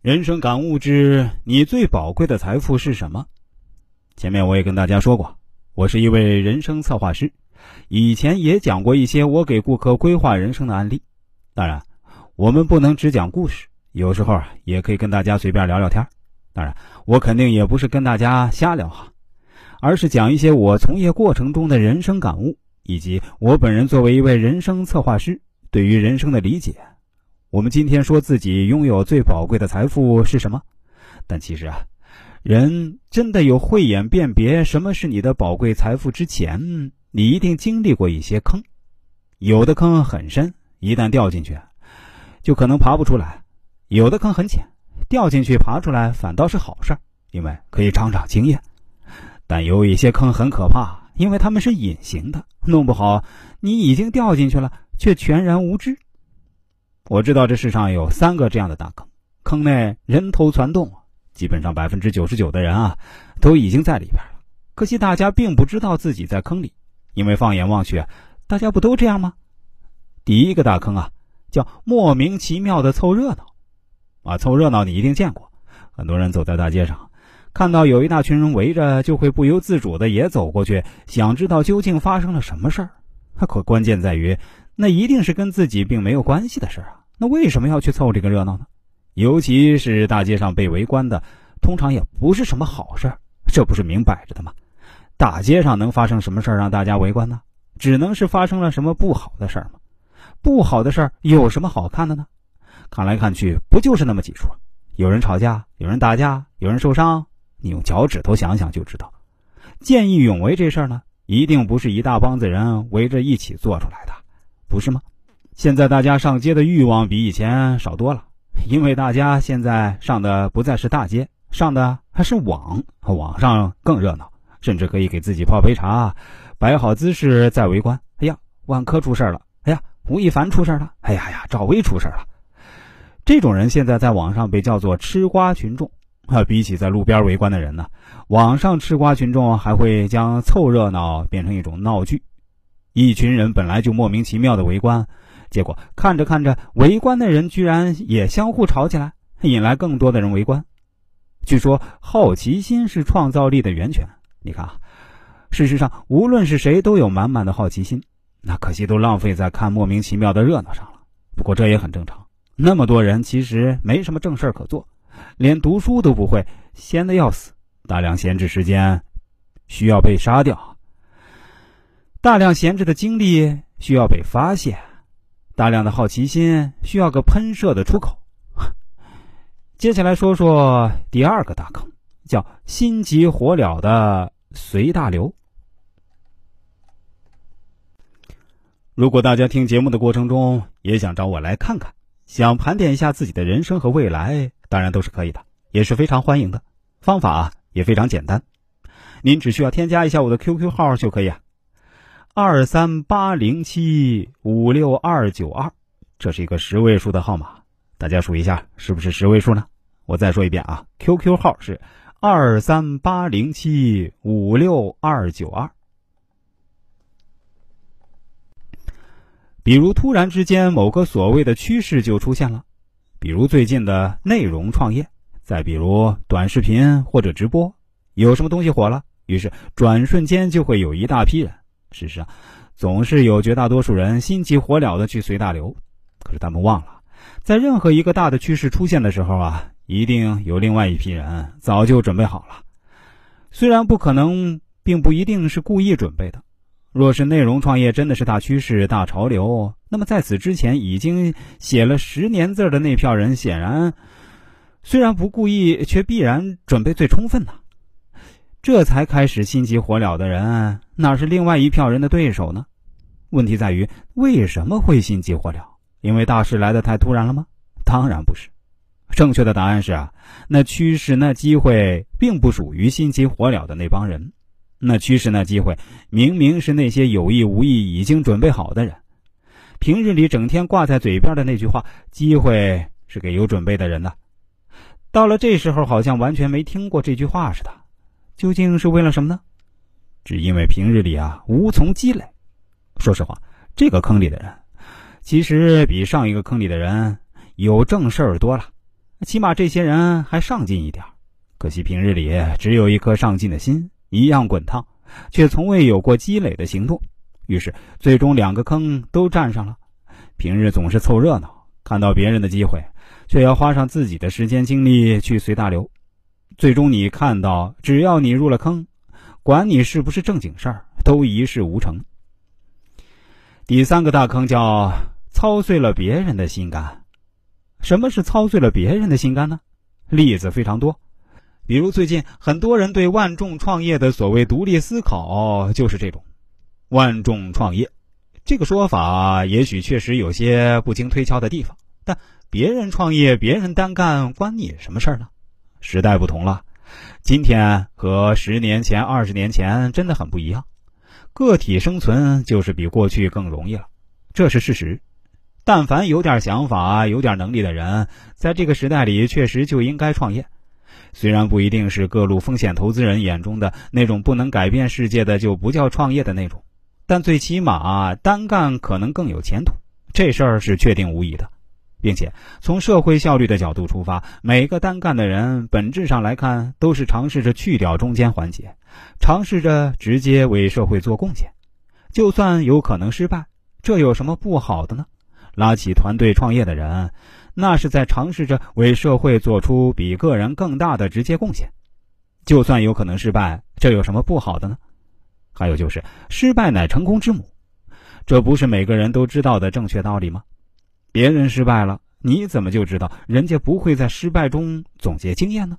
人生感悟之你最宝贵的财富是什么？前面我也跟大家说过，我是一位人生策划师，以前也讲过一些我给顾客规划人生的案例。当然，我们不能只讲故事，有时候啊也可以跟大家随便聊聊天。当然，我肯定也不是跟大家瞎聊哈，而是讲一些我从业过程中的人生感悟，以及我本人作为一位人生策划师对于人生的理解。我们今天说自己拥有最宝贵的财富是什么？但其实啊，人真的有慧眼辨别什么是你的宝贵财富之前，你一定经历过一些坑。有的坑很深，一旦掉进去，就可能爬不出来；有的坑很浅，掉进去爬出来反倒是好事，因为可以长长经验。但有一些坑很可怕，因为他们是隐形的，弄不好你已经掉进去了，却全然无知。我知道这世上有三个这样的大坑，坑内人头攒动，基本上百分之九十九的人啊，都已经在里边了。可惜大家并不知道自己在坑里，因为放眼望去，大家不都这样吗？第一个大坑啊，叫莫名其妙的凑热闹，啊，凑热闹你一定见过，很多人走在大街上，看到有一大群人围着，就会不由自主的也走过去，想知道究竟发生了什么事儿。可关键在于，那一定是跟自己并没有关系的事儿啊。那为什么要去凑这个热闹呢？尤其是大街上被围观的，通常也不是什么好事儿，这不是明摆着的吗？大街上能发生什么事儿让大家围观呢？只能是发生了什么不好的事儿吗？不好的事儿有什么好看的呢？看来看去不就是那么几处：有人吵架，有人打架，有人受伤。你用脚趾头想想就知道。见义勇为这事儿呢，一定不是一大帮子人围着一起做出来的，不是吗？现在大家上街的欲望比以前少多了，因为大家现在上的不再是大街，上的还是网，网上更热闹，甚至可以给自己泡杯茶，摆好姿势再围观。哎呀，万科出事了！哎呀，吴亦凡出事了！哎呀呀，赵薇出事了！这种人现在在网上被叫做吃瓜群众啊。比起在路边围观的人呢，网上吃瓜群众还会将凑热闹变成一种闹剧，一群人本来就莫名其妙的围观。结果看着看着，围观的人居然也相互吵起来，引来更多的人围观。据说好奇心是创造力的源泉。你看啊，事实上无论是谁都有满满的好奇心，那可惜都浪费在看莫名其妙的热闹上了。不过这也很正常，那么多人其实没什么正事可做，连读书都不会，闲得要死。大量闲置时间需要被杀掉，大量闲置的精力需要被发现。大量的好奇心需要个喷射的出口。接下来说说第二个大坑，叫心急火燎的随大流。如果大家听节目的过程中也想找我来看看，想盘点一下自己的人生和未来，当然都是可以的，也是非常欢迎的。方法也非常简单，您只需要添加一下我的 QQ 号就可以啊。二三八零七五六二九二，这是一个十位数的号码，大家数一下是不是十位数呢？我再说一遍啊，QQ 号是二三八零七五六二九二。比如突然之间某个所谓的趋势就出现了，比如最近的内容创业，再比如短视频或者直播，有什么东西火了，于是转瞬间就会有一大批人。事实上，总是有绝大多数人心急火燎的去随大流，可是他们忘了，在任何一个大的趋势出现的时候啊，一定有另外一批人早就准备好了。虽然不可能，并不一定是故意准备的。若是内容创业真的是大趋势、大潮流，那么在此之前已经写了十年字的那票人，显然虽然不故意，却必然准备最充分呢。这才开始心急火燎的人，哪是另外一票人的对手呢？问题在于，为什么会心急火燎？因为大事来得太突然了吗？当然不是。正确的答案是啊，那趋势、那机会，并不属于心急火燎的那帮人。那趋势、那机会，明明是那些有意无意已经准备好的人。平日里整天挂在嘴边的那句话：“机会是给有准备的人的。”到了这时候，好像完全没听过这句话似的。究竟是为了什么呢？只因为平日里啊无从积累。说实话，这个坑里的人，其实比上一个坑里的人有正事儿多了。起码这些人还上进一点。可惜平日里只有一颗上进的心，一样滚烫，却从未有过积累的行动。于是最终两个坑都占上了。平日总是凑热闹，看到别人的机会，却要花上自己的时间精力去随大流。最终你看到，只要你入了坑，管你是不是正经事儿，都一事无成。第三个大坑叫操碎了别人的心肝。什么是操碎了别人的心肝呢？例子非常多。比如最近很多人对万众创业的所谓独立思考，就是这种。万众创业这个说法，也许确实有些不经推敲的地方，但别人创业，别人单干，关你什么事儿呢？时代不同了，今天和十年前、二十年前真的很不一样。个体生存就是比过去更容易了，这是事实。但凡有点想法、有点能力的人，在这个时代里，确实就应该创业。虽然不一定是各路风险投资人眼中的那种不能改变世界的就不叫创业的那种，但最起码单干可能更有前途，这事儿是确定无疑的。并且从社会效率的角度出发，每个单干的人本质上来看都是尝试着去掉中间环节，尝试着直接为社会做贡献。就算有可能失败，这有什么不好的呢？拉起团队创业的人。那是在尝试着为社会做出比个人更大的直接贡献，就算有可能失败，这有什么不好的呢？还有就是，失败乃成功之母，这不是每个人都知道的正确道理吗？别人失败了，你怎么就知道人家不会在失败中总结经验呢？